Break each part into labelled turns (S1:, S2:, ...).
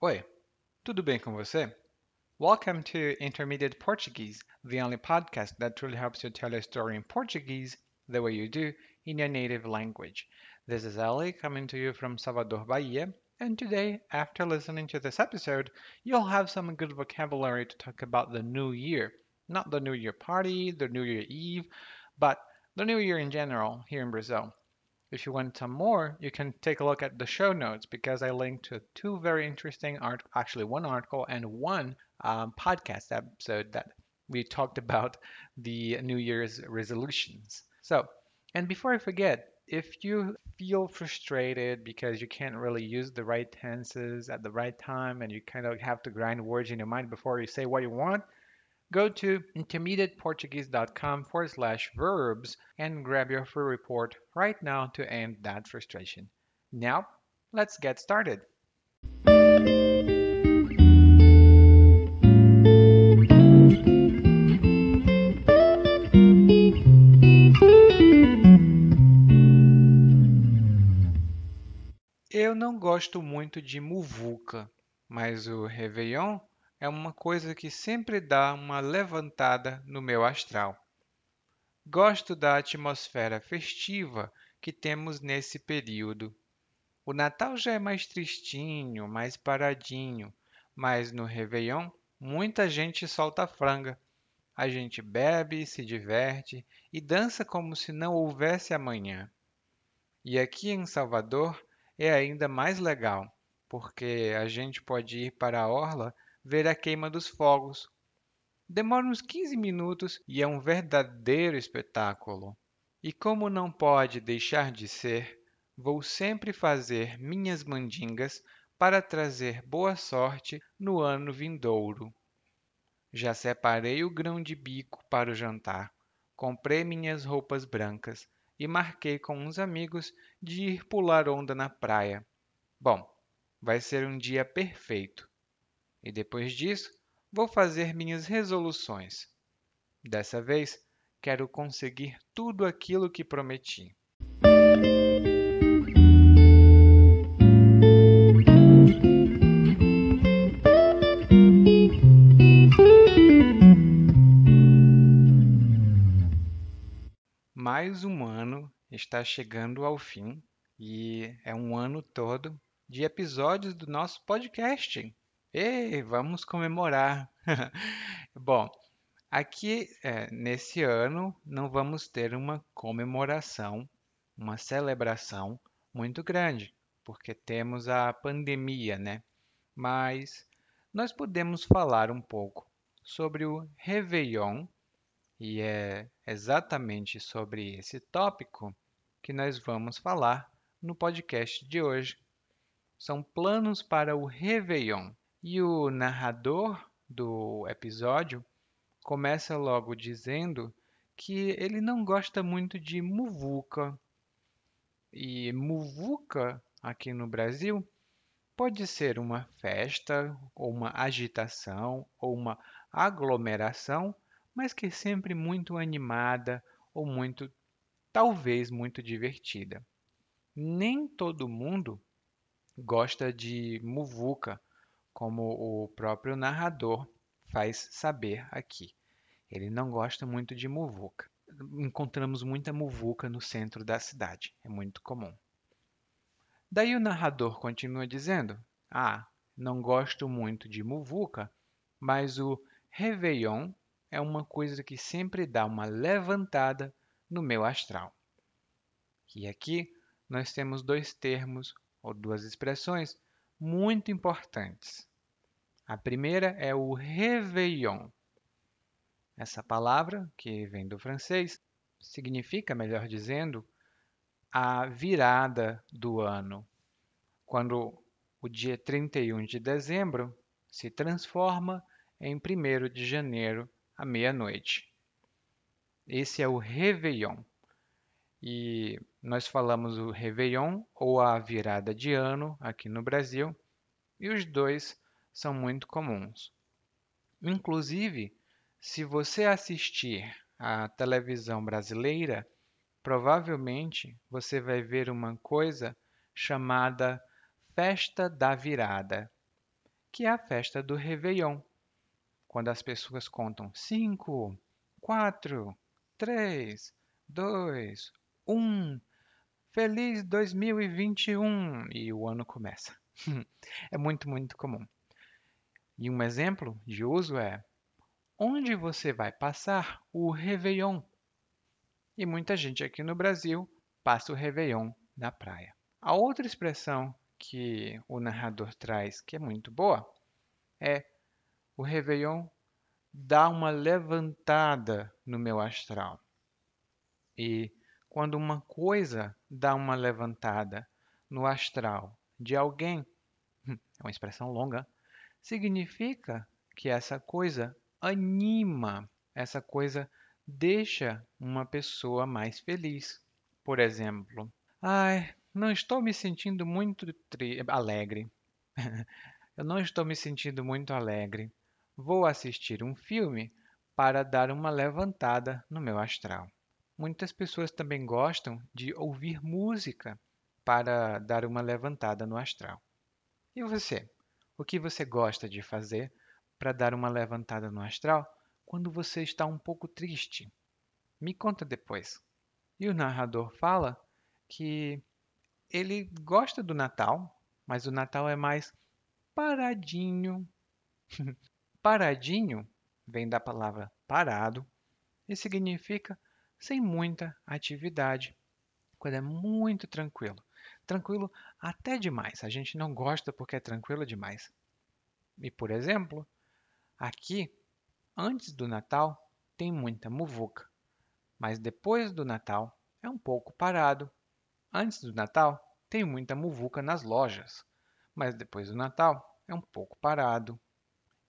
S1: Oi, tudo bem com você? Welcome to Intermediate Portuguese, the only podcast that truly helps you tell a story in Portuguese the way you do in your native language. This is Ali coming to you from Salvador, Bahia, and today, after listening to this episode, you'll have some good vocabulary to talk about the new year. Not the New Year party, the New Year Eve, but the New Year in general here in Brazil. If you want some more, you can take a look at the show notes because I linked to two very interesting art, actually one article and one um, podcast episode that we talked about the New Year's resolutions. So, and before I forget, if you feel frustrated because you can't really use the right tenses at the right time and you kind of have to grind words in your mind before you say what you want, Go to intermediateportuguese.com forward slash verbs and grab your free report right now to end that frustration. Now, let's get started. Eu não gosto muito de muvuca, mas o Réveillon é uma coisa que sempre dá uma levantada no meu astral. Gosto da atmosfera festiva que temos nesse período. O Natal já é mais tristinho, mais paradinho, mas no Réveillon muita gente solta franga. A gente bebe, se diverte e dança como se não houvesse amanhã. E aqui em Salvador é ainda mais legal, porque a gente pode ir para a orla ver a queima dos fogos. Demora uns 15 minutos e é um verdadeiro espetáculo. E como não pode deixar de ser, vou sempre fazer minhas mandingas para trazer boa sorte no ano vindouro. Já separei o grão de bico para o jantar, comprei minhas roupas brancas e marquei com uns amigos de ir pular onda na praia. Bom, vai ser um dia perfeito. E depois disso, vou fazer minhas resoluções. Dessa vez, quero conseguir tudo aquilo que prometi. Mais um ano está chegando ao fim e é um ano todo de episódios do nosso podcast. Ei, vamos comemorar! Bom, aqui é, nesse ano não vamos ter uma comemoração, uma celebração muito grande, porque temos a pandemia, né? Mas nós podemos falar um pouco sobre o Réveillon, e é exatamente sobre esse tópico que nós vamos falar no podcast de hoje. São planos para o Réveillon. E o narrador do episódio começa logo dizendo que ele não gosta muito de muvuca. E muvuca aqui no Brasil pode ser uma festa, ou uma agitação, ou uma aglomeração, mas que é sempre muito animada ou muito, talvez muito divertida. Nem todo mundo gosta de muvuca como o próprio narrador faz saber aqui. Ele não gosta muito de muvuca. Encontramos muita muvuca no centro da cidade, é muito comum. Daí o narrador continua dizendo: Ah, não gosto muito de muvuca, mas o Réveillon é uma coisa que sempre dá uma levantada no meu astral. E aqui nós temos dois termos ou duas expressões muito importantes. A primeira é o réveillon. Essa palavra, que vem do francês, significa, melhor dizendo, a virada do ano, quando o dia 31 de dezembro se transforma em 1 de janeiro à meia-noite. Esse é o Réveillon. E nós falamos o Réveillon ou a virada de ano aqui no Brasil, e os dois são muito comuns. Inclusive, se você assistir à televisão brasileira, provavelmente você vai ver uma coisa chamada Festa da Virada. que é a festa do Réveillon, quando as pessoas contam 5, 4, 3, 2, 1. Feliz 2021! E o ano começa. é muito, muito comum. E um exemplo de uso é: Onde você vai passar o Réveillon? E muita gente aqui no Brasil passa o Réveillon na praia. A outra expressão que o narrador traz, que é muito boa, é o Réveillon dá uma levantada no meu astral. E quando uma coisa dá uma levantada no astral de alguém, é uma expressão longa, significa que essa coisa anima, essa coisa deixa uma pessoa mais feliz. Por exemplo, ai, não estou me sentindo muito alegre. Eu não estou me sentindo muito alegre. Vou assistir um filme para dar uma levantada no meu astral. Muitas pessoas também gostam de ouvir música para dar uma levantada no astral. E você? O que você gosta de fazer para dar uma levantada no astral quando você está um pouco triste? Me conta depois. E o narrador fala que ele gosta do Natal, mas o Natal é mais paradinho. paradinho vem da palavra parado e significa sem muita atividade, quando é muito tranquilo. Tranquilo até demais. A gente não gosta porque é tranquilo demais. E, por exemplo, aqui, antes do Natal, tem muita muvuca, mas depois do Natal é um pouco parado Antes do Natal, tem muita muvuca nas lojas, mas depois do Natal é um pouco parado.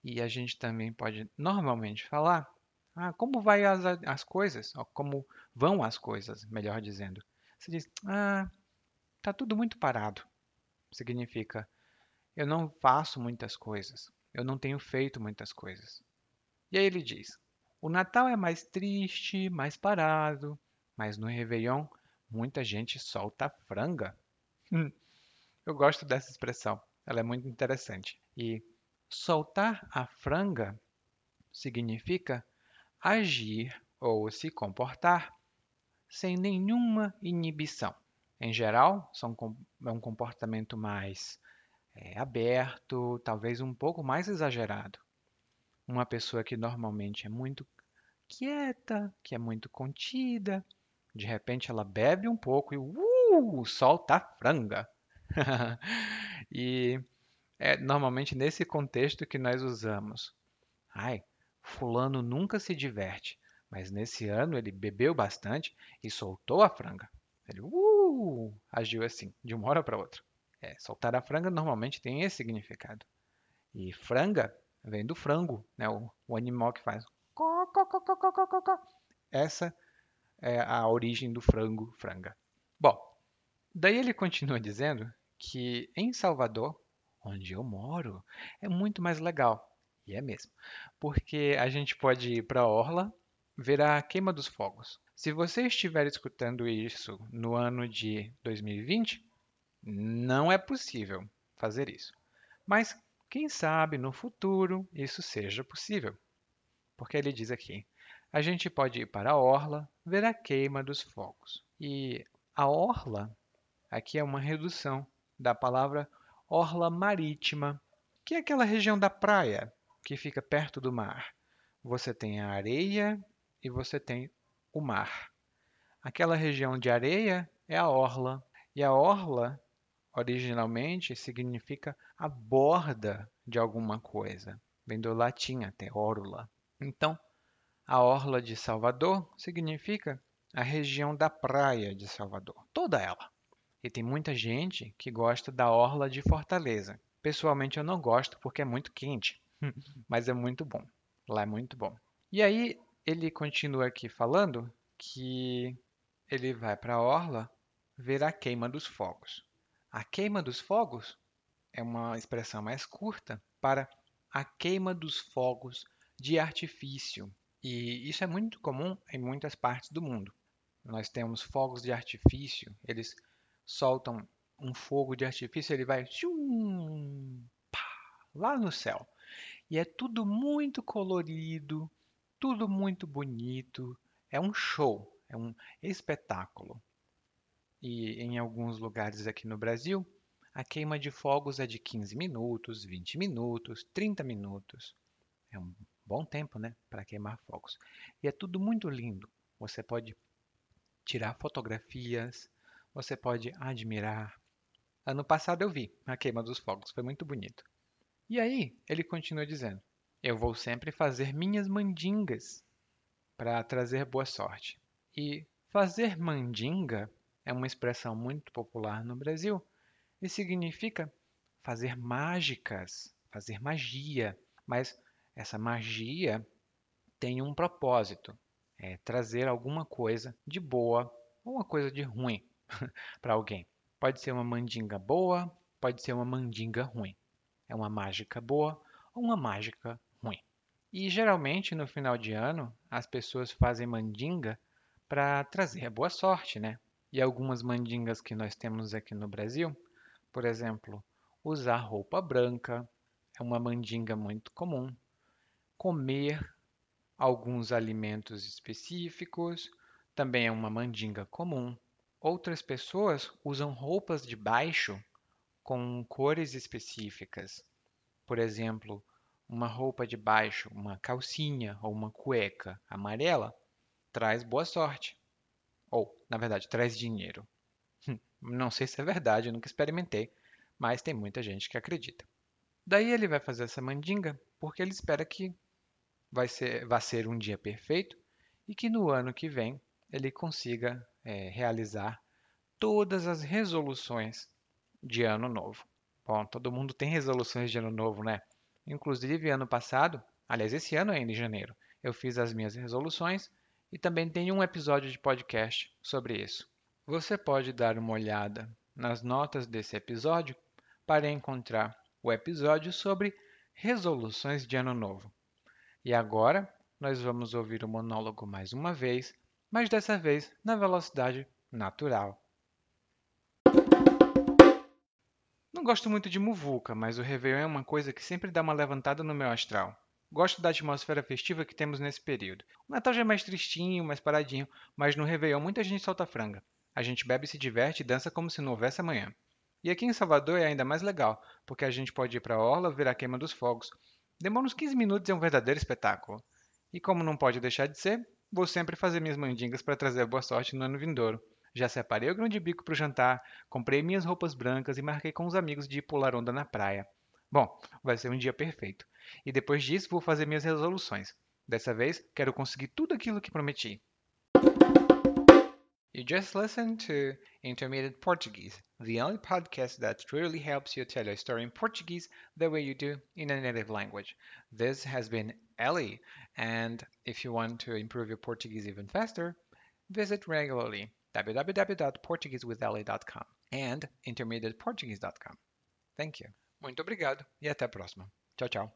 S1: E a gente também pode normalmente falar ah, como vai as, as coisas, como vão as coisas, melhor dizendo. Você diz, ah, tá tudo muito parado. Significa, eu não faço muitas coisas, eu não tenho feito muitas coisas. E aí ele diz, o Natal é mais triste, mais parado, mas no Réveillon Muita gente solta franga. Hum, eu gosto dessa expressão, ela é muito interessante. E soltar a franga significa agir ou se comportar sem nenhuma inibição. Em geral, são, é um comportamento mais é, aberto, talvez um pouco mais exagerado. Uma pessoa que normalmente é muito quieta, que é muito contida, de repente ela bebe um pouco e uh, solta a franga. e é normalmente nesse contexto que nós usamos. Ai, fulano nunca se diverte, mas nesse ano ele bebeu bastante e soltou a franga. Ele uh, agiu assim, de uma hora para outra. É, soltar a franga normalmente tem esse significado. E franga vem do frango, né? o, o animal que faz. Essa é, a origem do frango franga. Bom, daí ele continua dizendo que em Salvador, onde eu moro, é muito mais legal. E é mesmo, porque a gente pode ir para a orla ver a queima dos fogos. Se você estiver escutando isso no ano de 2020, não é possível fazer isso. Mas quem sabe no futuro isso seja possível. Porque ele diz aqui: a gente pode ir para a orla, ver a queima dos fogos. E a orla aqui é uma redução da palavra orla marítima, que é aquela região da praia que fica perto do mar. Você tem a areia e você tem o mar. Aquela região de areia é a orla, e a orla originalmente significa a borda de alguma coisa. Vem do latim até órula. Então, a orla de Salvador significa a região da praia de Salvador, toda ela. E tem muita gente que gosta da orla de Fortaleza. Pessoalmente eu não gosto porque é muito quente, mas é muito bom. Lá é muito bom. E aí ele continua aqui falando que ele vai para a orla ver a queima dos fogos. A queima dos fogos é uma expressão mais curta para a queima dos fogos de artifício, e isso é muito comum em muitas partes do mundo. Nós temos fogos de artifício, eles soltam um fogo de artifício, ele vai pá, lá no céu. E é tudo muito colorido, tudo muito bonito. É um show, é um espetáculo. E em alguns lugares aqui no Brasil, a queima de fogos é de 15 minutos, 20 minutos, 30 minutos. É um bom tempo, né, para queimar fogos. E é tudo muito lindo. Você pode tirar fotografias, você pode admirar. Ano passado eu vi a queima dos fogos, foi muito bonito. E aí, ele continua dizendo: Eu vou sempre fazer minhas mandingas para trazer boa sorte. E fazer mandinga é uma expressão muito popular no Brasil e significa fazer mágicas, fazer magia. Mas essa magia tem um propósito, é trazer alguma coisa de boa ou uma coisa de ruim para alguém. Pode ser uma mandinga boa, pode ser uma mandinga ruim. É uma mágica boa ou uma mágica. E geralmente no final de ano as pessoas fazem mandinga para trazer boa sorte, né? E algumas mandingas que nós temos aqui no Brasil, por exemplo, usar roupa branca é uma mandinga muito comum. Comer alguns alimentos específicos também é uma mandinga comum. Outras pessoas usam roupas de baixo com cores específicas. Por exemplo, uma roupa de baixo, uma calcinha ou uma cueca amarela, traz boa sorte. Ou, na verdade, traz dinheiro. Não sei se é verdade, eu nunca experimentei, mas tem muita gente que acredita. Daí ele vai fazer essa mandinga porque ele espera que vai ser, vai ser um dia perfeito e que no ano que vem ele consiga é, realizar todas as resoluções de ano novo. Bom, todo mundo tem resoluções de ano novo, né? Inclusive, ano passado, aliás, esse ano ainda, em janeiro, eu fiz as minhas resoluções e também tem um episódio de podcast sobre isso. Você pode dar uma olhada nas notas desse episódio para encontrar o episódio sobre resoluções de ano novo. E agora nós vamos ouvir o monólogo mais uma vez, mas dessa vez na velocidade natural. Não gosto muito de muvuca, mas o Réveillon é uma coisa que sempre dá uma levantada no meu astral. Gosto da atmosfera festiva que temos nesse período. O Natal já é mais tristinho, mais paradinho, mas no Réveillon muita gente solta franga. A gente bebe, se diverte e dança como se não houvesse amanhã. E aqui em Salvador é ainda mais legal, porque a gente pode ir para a orla ver a queima dos fogos. Demora uns 15 minutos e é um verdadeiro espetáculo. E como não pode deixar de ser, vou sempre fazer minhas mandingas para trazer boa sorte no ano vindouro. Já separei o grão de bico para o jantar, comprei minhas roupas brancas e marquei com os amigos de ir pular onda na praia. Bom, vai ser um dia perfeito. E depois disso vou fazer minhas resoluções. Dessa vez, quero conseguir tudo aquilo que prometi. You just listened to Intermediate Portuguese, the only podcast that truly helps you tell a story in Portuguese the way you do in a native language. This has been Ellie, and if you want to improve your Portuguese even faster, visit regularly www.portuguesewithelly.com and intermediateportuguese.com. Thank you. Muito obrigado e até a próxima. Tchau, tchau.